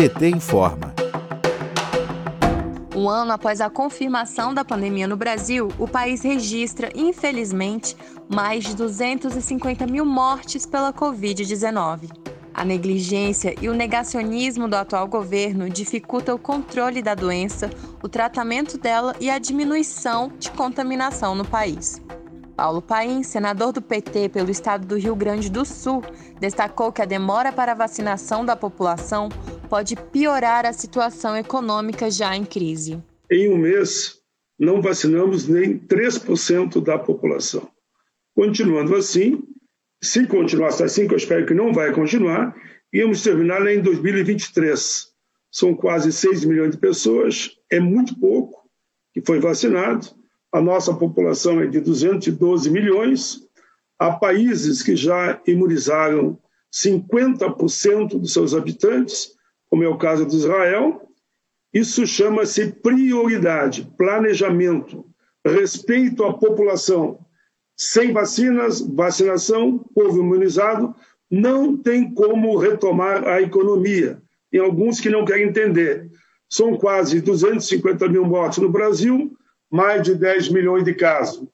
PT informa. Um ano após a confirmação da pandemia no Brasil, o país registra, infelizmente, mais de 250 mil mortes pela Covid-19. A negligência e o negacionismo do atual governo dificultam o controle da doença, o tratamento dela e a diminuição de contaminação no país. Paulo Paim, senador do PT pelo estado do Rio Grande do Sul, destacou que a demora para a vacinação da população pode piorar a situação econômica já em crise. Em um mês, não vacinamos nem 3% da população. Continuando assim, se continuasse assim, que eu espero que não vai continuar, íamos terminar em 2023. São quase 6 milhões de pessoas, é muito pouco que foi vacinado a nossa população é de 212 milhões. Há países que já imunizaram 50% dos seus habitantes, como é o caso de Israel. Isso chama-se prioridade, planejamento, respeito à população. Sem vacinas, vacinação, povo imunizado, não tem como retomar a economia. Tem alguns que não querem entender. São quase 250 mil mortes no Brasil, mais de 10 milhões de casos.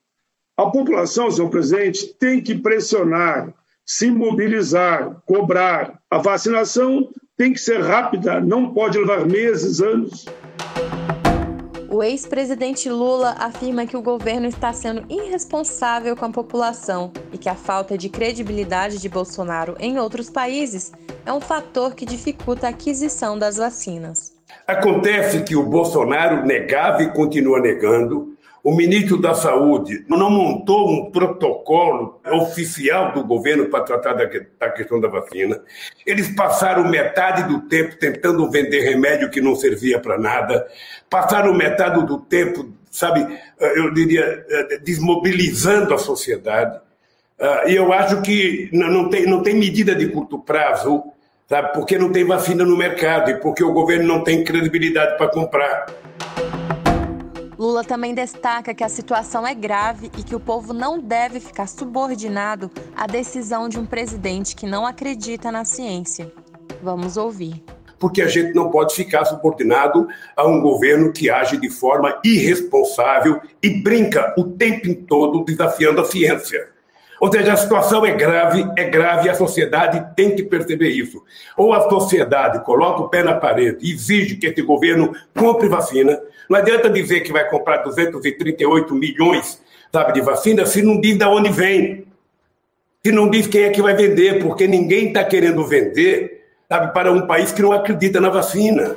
A população, senhor presidente, tem que pressionar, se mobilizar, cobrar. A vacinação tem que ser rápida, não pode levar meses, anos. O ex-presidente Lula afirma que o governo está sendo irresponsável com a população e que a falta de credibilidade de Bolsonaro em outros países é um fator que dificulta a aquisição das vacinas. Acontece que o Bolsonaro negava e continua negando. O ministro da Saúde não montou um protocolo oficial do governo para tratar da questão da vacina. Eles passaram metade do tempo tentando vender remédio que não servia para nada. Passaram metade do tempo, sabe, eu diria, desmobilizando a sociedade. Ah, e eu acho que não tem, não tem medida de curto prazo sabe? Porque não tem vacina no mercado e porque o governo não tem credibilidade para comprar. Lula também destaca que a situação é grave e que o povo não deve ficar subordinado à decisão de um presidente que não acredita na ciência. Vamos ouvir. Porque a gente não pode ficar subordinado a um governo que age de forma irresponsável e brinca o tempo todo desafiando a ciência. Ou seja, a situação é grave, é grave e a sociedade tem que perceber isso. Ou a sociedade coloca o pé na parede e exige que esse governo compre vacina. Não adianta dizer que vai comprar 238 milhões sabe, de vacina se não diz de onde vem. Se não diz quem é que vai vender, porque ninguém está querendo vender sabe, para um país que não acredita na vacina.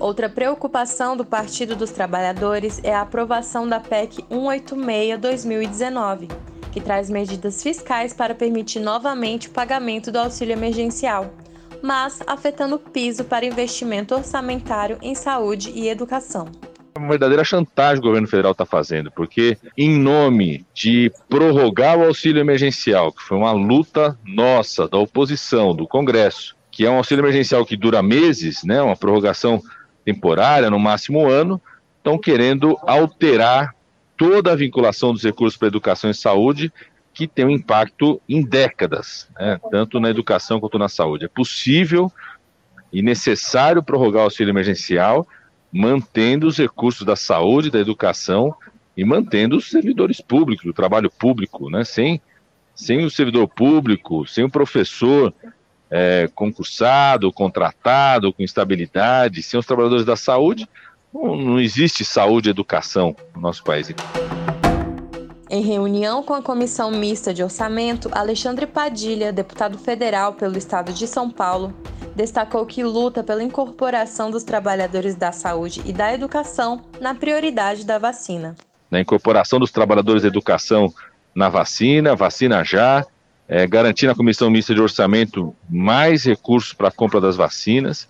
Outra preocupação do Partido dos Trabalhadores é a aprovação da PEC 186-2019 que traz medidas fiscais para permitir novamente o pagamento do auxílio emergencial, mas afetando o piso para investimento orçamentário em saúde e educação. Uma verdadeira chantagem o governo federal está fazendo, porque em nome de prorrogar o auxílio emergencial, que foi uma luta nossa, da oposição, do Congresso, que é um auxílio emergencial que dura meses, né, uma prorrogação temporária, no máximo um ano, estão querendo alterar toda a vinculação dos recursos para educação e saúde, que tem um impacto em décadas, né, tanto na educação quanto na saúde. É possível e necessário prorrogar o auxílio emergencial, mantendo os recursos da saúde, da educação e mantendo os servidores públicos, o trabalho público, né, sem, sem o servidor público, sem o professor é, concursado, contratado, com estabilidade, sem os trabalhadores da saúde, não, não existe saúde e educação no nosso país. Em reunião com a Comissão Mista de Orçamento, Alexandre Padilha, deputado federal pelo estado de São Paulo, destacou que luta pela incorporação dos trabalhadores da saúde e da educação na prioridade da vacina. Na incorporação dos trabalhadores da educação na vacina, vacina já, é, garantir na Comissão Mista de Orçamento mais recursos para a compra das vacinas,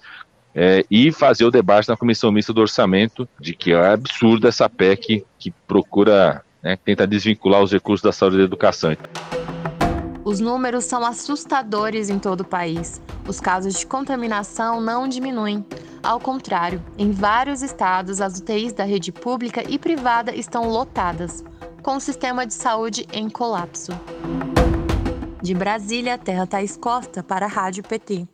é, e fazer o debate na comissão mista do orçamento de que é absurda essa PEC que procura, né, tenta desvincular os recursos da saúde e da educação. Os números são assustadores em todo o país. Os casos de contaminação não diminuem. Ao contrário, em vários estados, as UTIs da rede pública e privada estão lotadas, com o sistema de saúde em colapso. De Brasília, Terra Thaís Costa, para a Rádio PT.